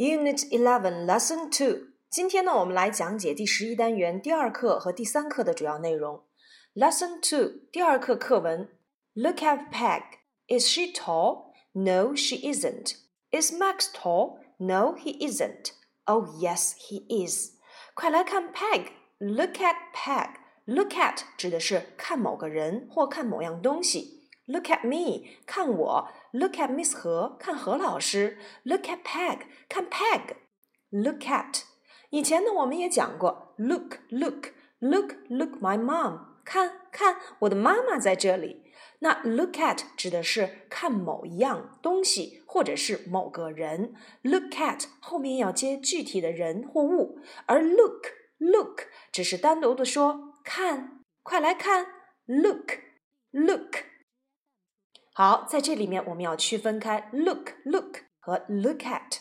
Unit Eleven, Lesson Two。今天呢，我们来讲解第十一单元第二课和第三课的主要内容。Lesson Two，第二课课文。Look at Peg. Is she tall? No, she isn't. Is Max tall? No, he isn't. Oh, yes, he is. 快来看 Peg. Look at Peg. Look at 指的是看某个人或看某样东西。 Look at me，看我。Look at Miss 何，看何老师。Look at Peg，看 Peg。Look at，以前呢我们也讲过。Look，look，look，look my mom，看看我的妈妈在这里。那 look at 指的是看某一样东西或者是某个人。Look at 后面要接具体的人或物，而 look，look 只是单独的说看，快来看。Look，look。 好，在这里面我们要区分开 look look 和 look at。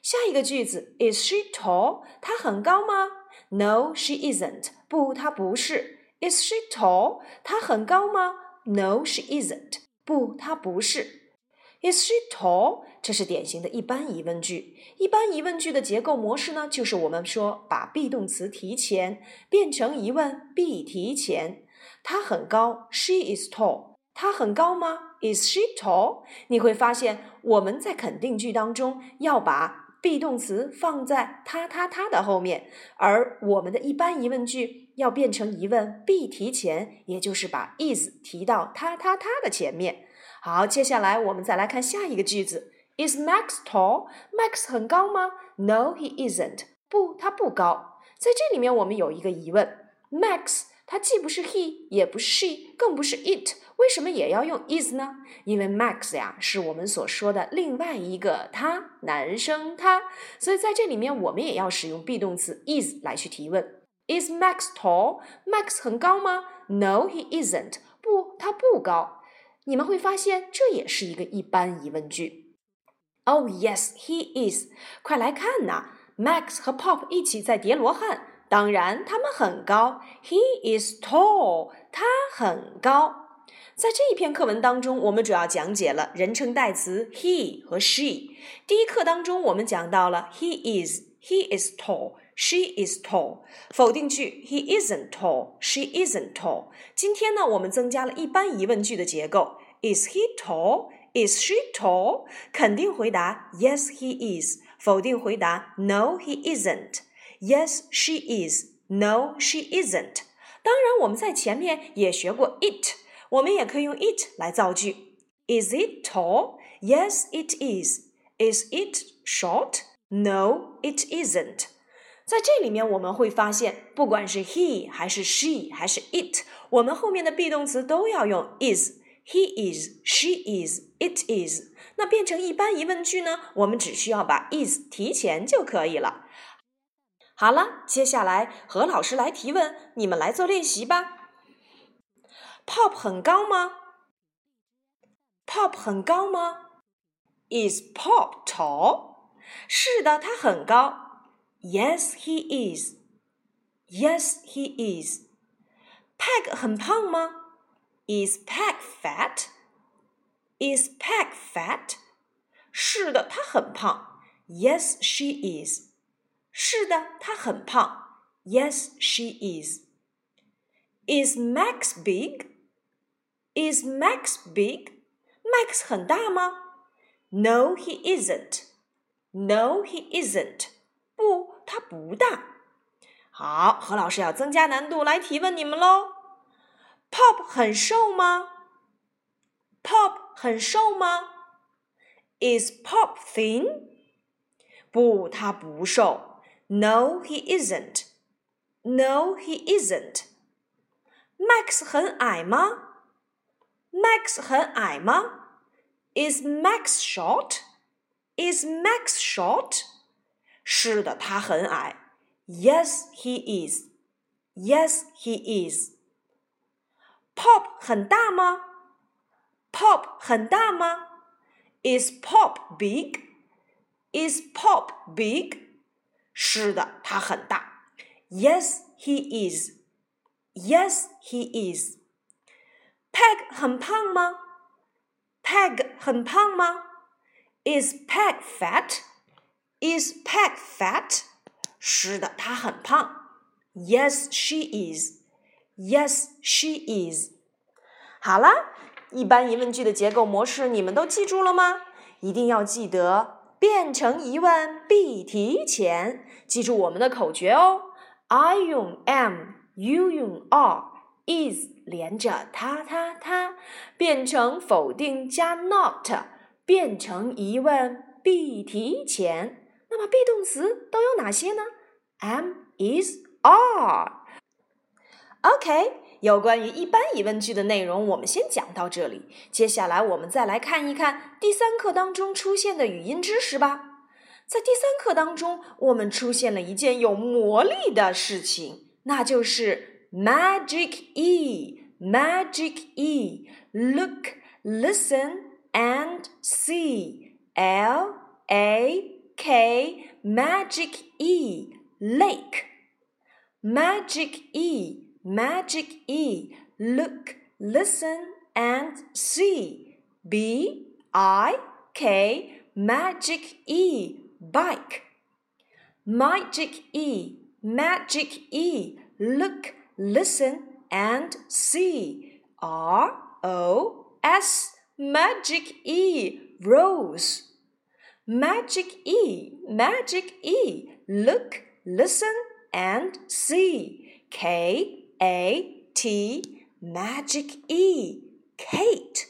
下一个句子，Is she tall？她很高吗？No，she isn't。不，她不是。Is she tall？她很高吗？No，she isn't。不，她不是。Is she tall？这是典型的一般疑问句。一般疑问句的结构模式呢，就是我们说把 be 动词提前，变成疑问 be 提前。她很高，She is tall。她很高吗？Is she tall？你会发现我们在肯定句当中要把 be 动词放在他、他、他的后面，而我们的一般疑问句要变成疑问 be 提前，也就是把 is 提到他、他、他的前面。好，接下来我们再来看下一个句子：Is Max tall？Max 很高吗？No，he isn't。不，他不高。在这里面我们有一个疑问：Max 它既不是 he，也不是 she，更不是 it。为什么也要用 is 呢？因为 Max 呀是我们所说的另外一个他，男生他，所以在这里面我们也要使用 be 动词 is 来去提问。Is Max tall？Max 很高吗？No，he isn't。不，他不高。你们会发现这也是一个一般疑问句。Oh yes，he is。快来看呐，Max 和 Pop 一起在叠罗汉，当然他们很高。He is tall。他很高。在这一篇课文当中，我们主要讲解了人称代词 he 和 she。第一课当中，我们讲到了 he is，he is tall，she is tall。否定句 he isn't tall，she isn't tall。今天呢，我们增加了一般疑问句的结构：is he tall？is she tall？肯定回答 yes he is，否定回答 no he isn't。 yes she is，no she isn't。当然，我们在前面也学过 it。我们也可以用 it 来造句。Is it tall? Yes, it is. Is it short? No, it isn't. 在这里面我们会发现，不管是 he 还是 she 还是 it，我们后面的 be 动词都要用 is。He is, she is, it is。那变成一般疑问句呢？我们只需要把 is 提前就可以了。 好了，接下来何老师来提问，你们来做练习吧。Pop 很高吗？Pop 很高吗？Is Pop tall？是的，他很高。Yes, he is. Yes, he is. Peg 很胖吗？Is Peg fat? Is Peg fat? 是的，她很胖。Yes, she is. 是的，她很胖。Yes, she is. Is Max big? Is Max big? Max 很大吗？No, he isn't. No, he isn't. 不，他不大。好，何老师要增加难度来提问你们喽。Pop 很瘦吗？Pop 很瘦吗？Is Pop thin? 不，他不瘦。 No, he isn't. No, he isn't. Max 很矮吗？Max 很矮吗？Is Max short? Is Max short? 是的，他很矮。Yes, he is. Yes, he is. Pop 很大吗？Pop 很大吗？Is Pop big? Is Pop big? 是的，他很大。Yes, he is. Yes, he is. Peg 很胖吗？Peg 很胖吗？Is Peg fat? Is Peg fat? 是的，她很胖。Yes, she is. Yes, she is. 好啦，一般疑问句的结构模式你们都记住了吗？一定要记得变成疑问必提前，记住我们的口诀哦。I 用 am，you 用 are，is 连着它它它，变成否定加 not，变成疑问必提前。那么 be 动词都有哪些呢？am、is、are。OK。有关于一般疑问句的内容，我们先讲到这里。接下来，我们再来看一看第三课当中出现的语音知识吧。在第三课当中，我们出现了一件有魔力的事情，那就是 magic e，magic e。Look, listen and see. L A K, magic e, lake. Magic e. Magic E. Look, listen, and see. B I K. Magic E. Bike. Magic E. Magic E. Look, listen, and see. R O S. Magic E. Rose. Magic E. Magic E. Look, listen, and see. K a T Magic E Kate，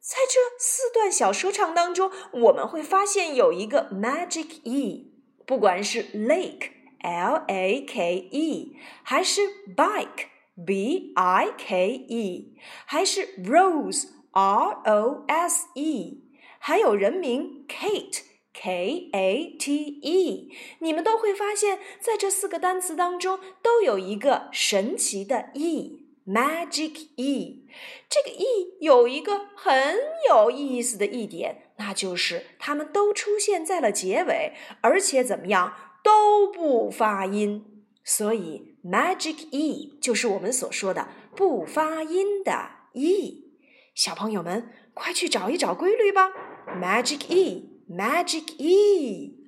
在这四段小说唱当中，我们会发现有一个 Magic E，不管是 Lake L A K E，还是 Bike B I K E，还是 Rose R O S E，还有人名 Kate。 K A T E，你们都会发现，在这四个单词当中都有一个神奇的 E，Magic E。这个 E 有一个很有意思的一点，那就是它们都出现在了结尾，而且怎么样都不发音。所以 Magic E 就是我们所说的不发音的 E。小朋友们，快去找一找规律吧，Magic E。Magic E.